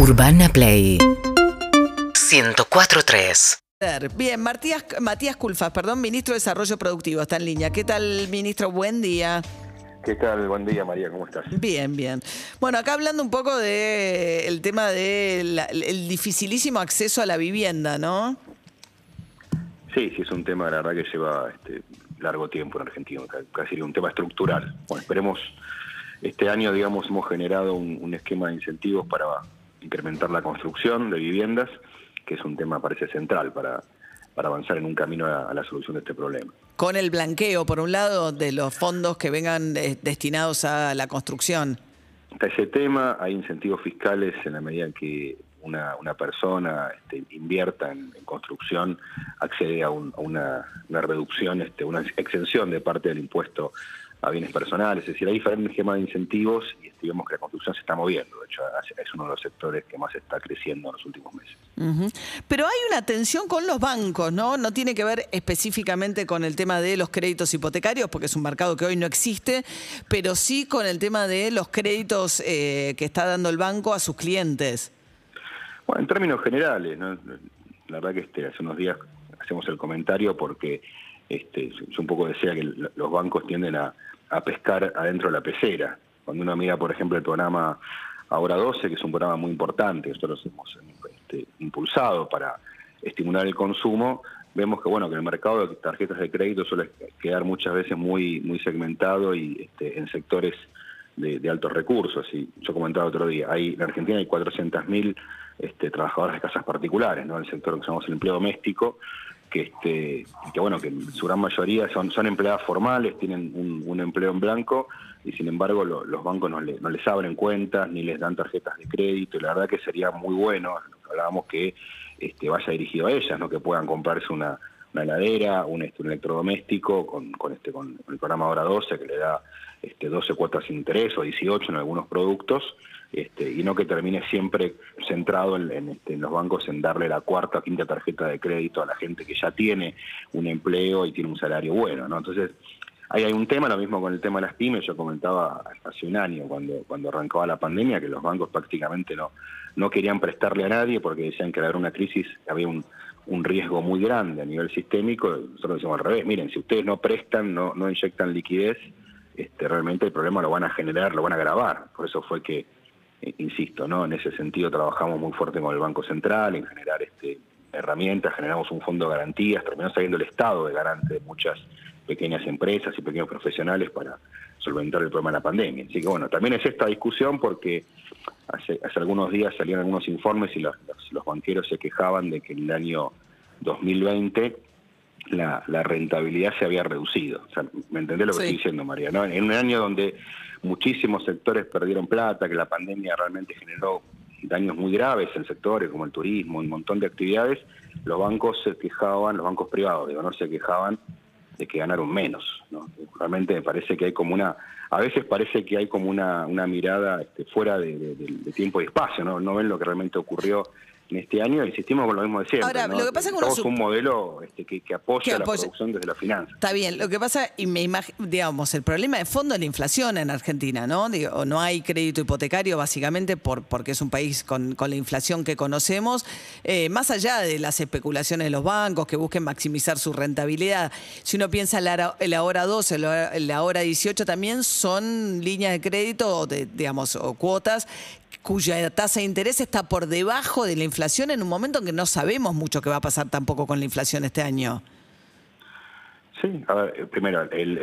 Urbana Play 104.3 Bien, Matías, Matías Culfas, perdón, ministro de Desarrollo Productivo, está en línea. ¿Qué tal, ministro? Buen día. ¿Qué tal? Buen día, María, ¿cómo estás? Bien, bien. Bueno, acá hablando un poco de el tema del el dificilísimo acceso a la vivienda, ¿no? Sí, sí, es un tema, la verdad, que lleva este, largo tiempo en Argentina, casi un tema estructural. Bueno, esperemos, este año, digamos, hemos generado un, un esquema de incentivos para incrementar la construcción de viviendas que es un tema, parece central para, para avanzar en un camino a, la solución de este problema. Con el blanqueo, por un lado, de los fondos que vengan eh, destinados a la construcción. Está ese tema, hay incentivos fiscales en la medida en que una, una persona este, invierta en, construcción, accede a, una, una, reducción, este, una exención de parte del impuesto a bienes personales, es decir, hay diferentes esquemas de incentivos y digamos que la construcción se está moviendo, de hecho es uno de los sectores que más está creciendo en los últimos meses. Pero hay una tensión con los bancos, ¿no? No tiene que ver específicamente con el tema de los créditos hipotecarios, porque es un mercado que hoy no existe, pero sí con el tema de los créditos eh, que está dando el banco a sus clientes. Bueno, en términos generales, ¿no? la verdad que este, hace unos días hacemos el comentario porque este, yo un poco decía que los bancos tienden a, pescar adentro de la pecera. Cuando uno mira, por ejemplo, el programa Ahora 12, que es un programa muy importante, nosotros hemos este, impulsado para estimular el consumo, vemos que bueno que el mercado de tarjetas de crédito suele quedar muchas veces muy muy segmentado y este, en sectores de, altos recursos. Y yo comentaba otro día, hay en Argentina hay 400.000 este, trabajadores de casas particulares, ¿no? el sector que llamamos el empleo doméstico, que este que bueno que su gran mayoría son son empleadas formales tienen un, empleo en blanco y sin embargo los bancos no, no, les abren cuentas ni les dan tarjetas de crédito y la verdad que sería muy bueno hablábamos que este vaya dirigido a ellas no que puedan comprarse una, heladera un, este, electrodoméstico con, con este con el programa ahora 12 que le da este 12 cuotas sin interés o 18 en algunos productos este, y no que termine siempre centrado este, en, los bancos en darle la cuarta o quinta tarjeta de crédito a la gente que ya tiene un empleo y tiene un salario bueno, ¿no? Entonces, ahí hay un tema, lo mismo con el tema de las pymes, yo comentaba hace un año cuando, cuando arrancaba la pandemia que los bancos prácticamente no, no querían prestarle a nadie porque decían que al haber una crisis había un, un riesgo muy grande a nivel sistémico, nosotros decimos al revés, miren, si ustedes no prestan, no, no inyectan liquidez, este, realmente el problema lo van a generar, lo van a agravar, por eso fue que insisto, ¿no? En ese sentido trabajamos muy fuerte con el Banco Central en generar este, herramientas, generamos un fondo de garantías, terminó saliendo el Estado de garante de muchas pequeñas empresas y pequeños profesionales para solventar el problema de la pandemia. Así que bueno, también es esta discusión porque hace, hace algunos días salieron algunos informes y los, banqueros se quejaban de que en el año 2020 la, la rentabilidad se había reducido. O sea, ¿Me entendés lo que estoy diciendo, María? ¿no? En un año donde muchísimos sectores perdieron plata, que la pandemia realmente generó daños muy graves en sectores como el turismo, un montón de actividades, los bancos se quejaban, los bancos privados, digo, no se quejaban de que ganaron menos. ¿no? Realmente me parece que hay como una, a veces parece que hay como una, una mirada este, fuera de, tiempo y espacio, ¿no? no ven lo que realmente ocurrió en este año insistimos con lo mismo de siempre. Ahora, lo que pasa es un modelo este, que, apoya la producción desde la finanza. Está bien, lo que pasa, y me digamos, el problema de fondo es la inflación en Argentina, ¿no? Digo, no hay crédito hipotecario básicamente por, porque es un país con, la inflación que conocemos, eh, más allá de las especulaciones de los bancos que busquen maximizar su rentabilidad. Si uno piensa el ahora 12, el ahora 18 también son líneas de crédito, de, digamos, o cuotas cuya tasa de interés está por debajo de la inflación en un momento en que no sabemos mucho qué va a pasar tampoco con la inflación este año. Sí, a ver, eh, primero, el,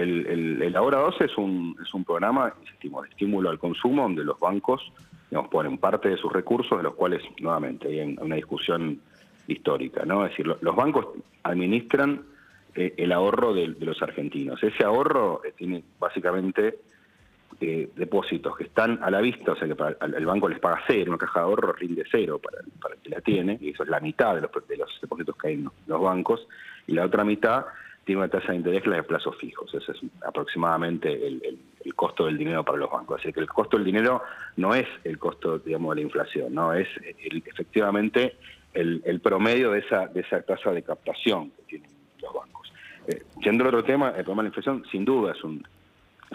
el, Ahora 12 es un, es un programa, insistimos, de estímulo al consumo donde los bancos digamos, ponen parte de sus recursos, de los cuales, nuevamente, hay una discusión histórica, ¿no? Es decir, los bancos administran eh, el ahorro de, de, los argentinos. Ese ahorro eh, tiene básicamente eh, depósitos que están a la vista, o sea que para, el banco les paga cero, una caja de ahorro rinde cero para, el que la tiene, y eso es la mitad de los, de los depósitos que hay en los bancos, y la otra mitad tiene una tasa de interés que la de plazos fijos, ese es aproximadamente el, costo del dinero para los bancos. Así que el costo del dinero no es el costo, digamos, de la inflación, no es efectivamente el, promedio de esa, de esa tasa de captación que tienen los bancos. Eh, yendo al otro tema, el problema de la inflación sin duda es un,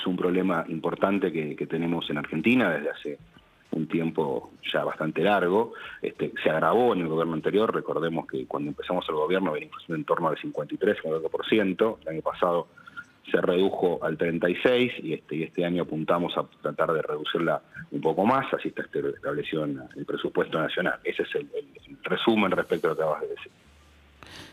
es un problema importante que, tenemos en Argentina desde hace un tiempo ya bastante largo. Este, se agravó en el gobierno anterior, recordemos que cuando empezamos el gobierno había inflación en torno al 53, 50%, el año pasado se redujo al 36 y este, y este año apuntamos a tratar de reducirla un poco más, así está establecido en el presupuesto nacional. Ese es el, resumen respecto a lo que acabas de decir.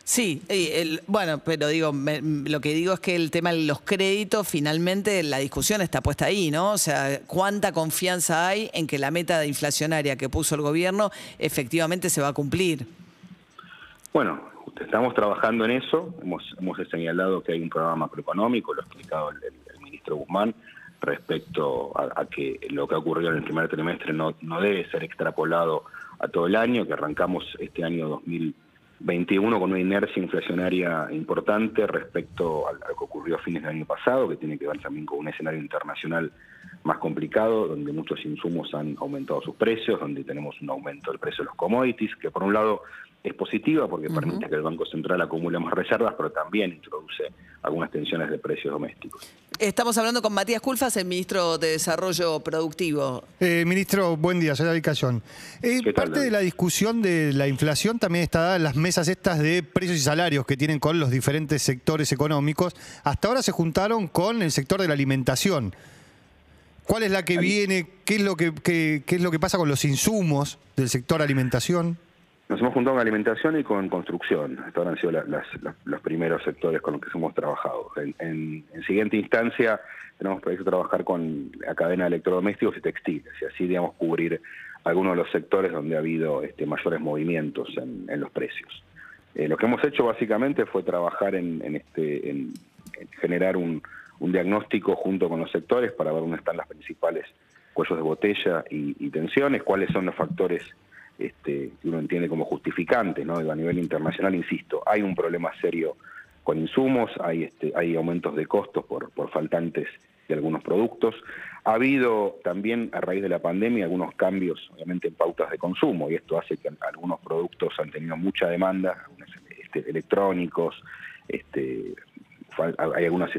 Sí, el, bueno, pero digo, lo que digo es que el tema de los créditos, finalmente la discusión está puesta ahí, ¿no? O sea, ¿cuánta confianza hay en que la meta inflacionaria que puso el gobierno efectivamente se va a cumplir? Bueno, estamos trabajando en eso, hemos, hemos señalado que hay un programa macroeconómico, lo ha explicado el, ministro Guzmán, respecto a, que lo que ha ocurrido en el primer trimestre no, no debe ser extrapolado a todo el año, que arrancamos este año 2021 con una inercia inflacionaria importante respecto a, lo que ocurrió a fines del año pasado, que tiene que ver también con un escenario internacional más complicado, donde muchos insumos han aumentado sus precios, donde tenemos un aumento del precio de los commodities, que por un lado es positiva porque permite que el Banco Central acumule más reservas, pero también introduce algunas tensiones de precios domésticos. Estamos hablando con Matías Culfas, el ministro de Desarrollo Productivo. Eh, ministro, buen día, soy David Cayón. Eh, parte de la discusión de la inflación también está en las mesas estas de precios y salarios que tienen con los diferentes sectores económicos. Hasta ahora se juntaron con el sector de la alimentación. ¿Cuál es la que viene? ¿Qué es lo que, qué es lo que pasa con los insumos del sector alimentación? Nos hemos juntado con alimentación y con construcción. Estos han sido los primeros sectores con los que hemos trabajado. En, siguiente instancia, tenemos previsto trabajar con la cadena de electrodomésticos y textiles, y así, digamos, cubrir algunos de los sectores donde ha habido este, mayores movimientos en, los precios. Eh, lo que hemos hecho básicamente fue trabajar en, este, en generar un, diagnóstico junto con los sectores para ver dónde están las principales cuellos de botella y tensiones, cuáles son los factores este, que uno entiende como justificante, ¿no? a nivel internacional, insisto, hay un problema serio con insumos, hay, este, hay aumentos de costos por, por faltantes de algunos productos. Ha habido también, a raíz de la pandemia, algunos cambios, obviamente, en pautas de consumo, y esto hace que algunos productos han tenido mucha demanda, este, electrónicos, este, hay algunos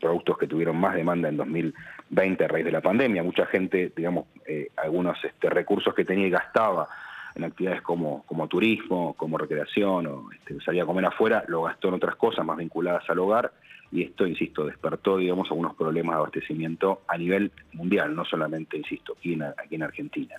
productos que tuvieron más demanda en 2020 a raíz de la pandemia. Mucha gente, digamos, eh, algunos recursos que tenía y gastaba en actividades como, como turismo, como recreación, o este, salir a comer afuera, lo gastó en otras cosas más vinculadas al hogar, y esto, insisto, despertó, digamos, algunos problemas de abastecimiento a nivel mundial, no solamente, insisto, aquí en, aquí en Argentina.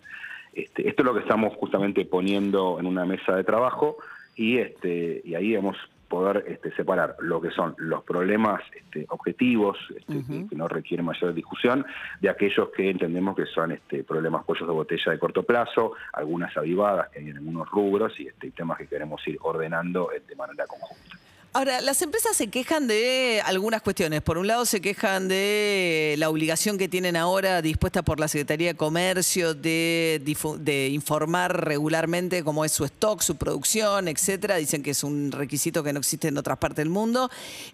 Este, esto es lo que estamos justamente poniendo en una mesa de trabajo, y, este, y ahí hemos poder este, separar lo que son los problemas este, objetivos, este, que, no requieren mayor discusión, de aquellos que entendemos que son este, problemas cuellos de botella de corto plazo, algunas avivadas que hay en algunos rubros y este, temas que queremos ir ordenando de manera conjunta. Ahora, las empresas se quejan de algunas cuestiones. Por un lado, se quejan de la obligación que tienen ahora dispuesta por la Secretaría de Comercio de, informar regularmente cómo es su stock, su producción, etcétera. Dicen que es un requisito que no existe en otras partes del mundo.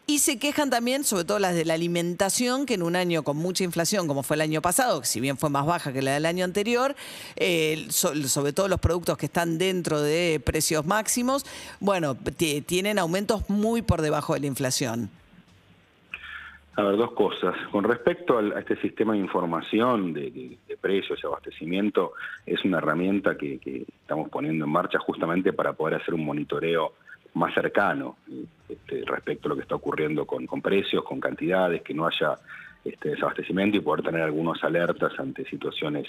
Y se quejan también, sobre todo las de la alimentación, que en un año con mucha inflación, como fue el año pasado, si bien fue más baja que la del año anterior, eh, sobre todo los productos que están dentro de precios máximos, bueno, tienen aumentos muy muy por debajo de la inflación. A ver, dos cosas. Con respecto a este sistema de información de, precios y abastecimiento, es una herramienta que, estamos poniendo en marcha justamente para poder hacer un monitoreo más cercano este, respecto a lo que está ocurriendo con, precios, con cantidades, que no haya este desabastecimiento y poder tener algunas alertas ante situaciones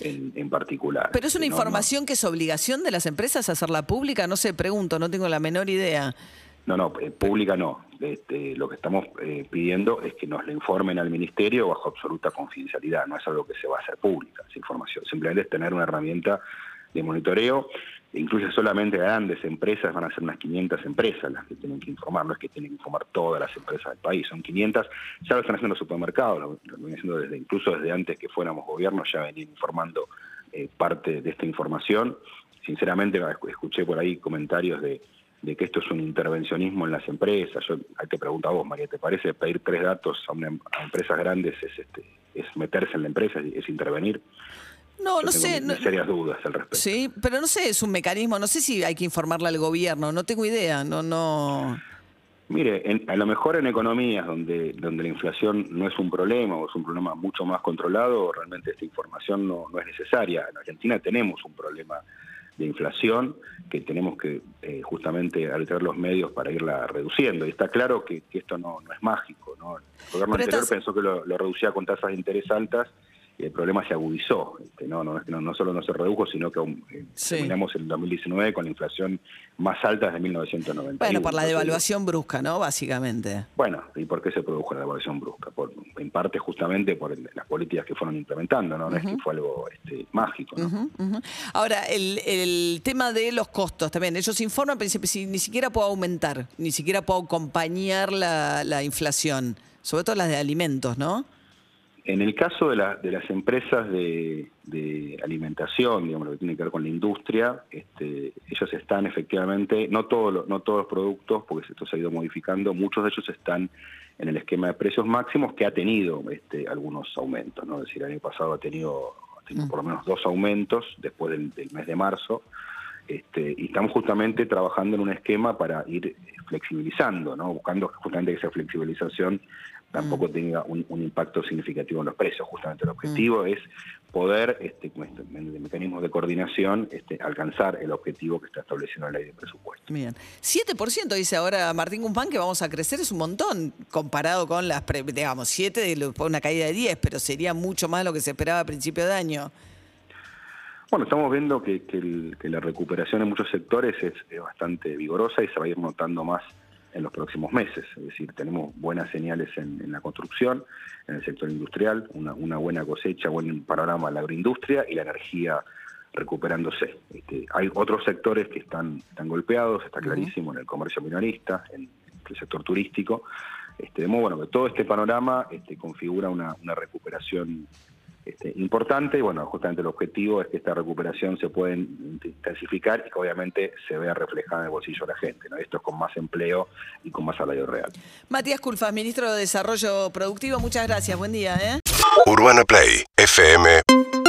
en, particular. Pero es una información que es obligación de las empresas hacerla pública, no sé, pregunto, no tengo la menor idea. No, no, eh, pública no. Este, lo que estamos eh, pidiendo es que nos le informen al Ministerio bajo absoluta confidencialidad. No es algo que se va a hacer pública, esa información. Simplemente es tener una herramienta de monitoreo. Incluye solamente grandes empresas, van a ser unas 500 empresas las que tienen que informar, no es que tienen que informar todas las empresas del país, son 500, ya lo están haciendo los supermercados, lo, lo haciendo desde, incluso desde antes que fuéramos gobierno, ya venían informando eh, parte de esta información. Sinceramente, escuché por ahí comentarios de, de que esto es un intervencionismo en las empresas. Yo hay que preguntar a vos, María, ¿te parece pedir tres datos a, una, empresas grandes es, este, es meterse en la empresa, es intervenir? No, no sé. No, serias dudas al respecto. Sí, pero no sé, es un mecanismo, no sé si hay que informarle al gobierno, no tengo idea, no, no. Mire, a lo mejor en economías donde, donde la inflación no es un problema o es un problema mucho más controlado, realmente esta información no, no es necesaria. En Argentina tenemos un problema de inflación que tenemos que eh, justamente alterar los medios para irla reduciendo. Y está claro que, esto no, no, es mágico. ¿no? El gobierno anterior pensó que lo, lo reducía con tasas de interés altas el problema se agudizó. Este, no, no, no, solo no se redujo, sino que eh, terminamos en 2019 con la inflación más alta desde 1990. Bueno, por la devaluación brusca, ¿no? Básicamente. Bueno, ¿y por qué se produjo la devaluación brusca? Por, en parte justamente por las políticas que fueron implementando, ¿no? No es que fue algo este, mágico. Ahora, el, tema de los costos también. Ellos informan, pero si ni siquiera puedo aumentar, ni siquiera puedo acompañar la, la inflación, sobre todo las de alimentos, ¿no? En el caso de, las empresas de, alimentación, digamos, lo que tiene que ver con la industria, este, ellos están efectivamente, no, todos no todos los productos, porque esto se ha ido modificando, muchos de ellos están en el esquema de precios máximos que ha tenido este, algunos aumentos, ¿no? Es decir, el año pasado ha tenido, mm. por lo menos dos aumentos después del, mes de marzo, este, y estamos justamente trabajando en un esquema para ir flexibilizando, ¿no? buscando justamente esa flexibilización tampoco mm. tenga un, impacto significativo en los precios. Justamente el objetivo mm. es poder, este, con este mecanismos de coordinación, este, alcanzar el objetivo que está estableciendo la ley de presupuesto. Bien. 7% dice ahora Martín Guzmán que vamos a crecer, es un montón comparado con las, digamos, 7 una caída de 10, pero sería mucho más lo que se esperaba a principio de año. Bueno, estamos viendo que, la recuperación en muchos sectores es bastante vigorosa y se va a ir notando más en los próximos meses. Es decir, tenemos buenas señales en, la construcción, en el sector industrial, una, buena cosecha, buen panorama en la agroindustria y la energía recuperándose. Este, hay otros sectores que están, están golpeados, está clarísimo, en el comercio minorista, en el sector turístico. Este, bueno, que todo este panorama este, configura una, una recuperación este, importante y bueno, justamente el objetivo es que esta recuperación se pueda intensificar y que obviamente se vea reflejada en el bolsillo de la gente, ¿no? Esto es con más empleo y con más salario real. Matías Culfas, ministro de Desarrollo Productivo, muchas gracias, buen día. ¿eh? Urbana Play, FM.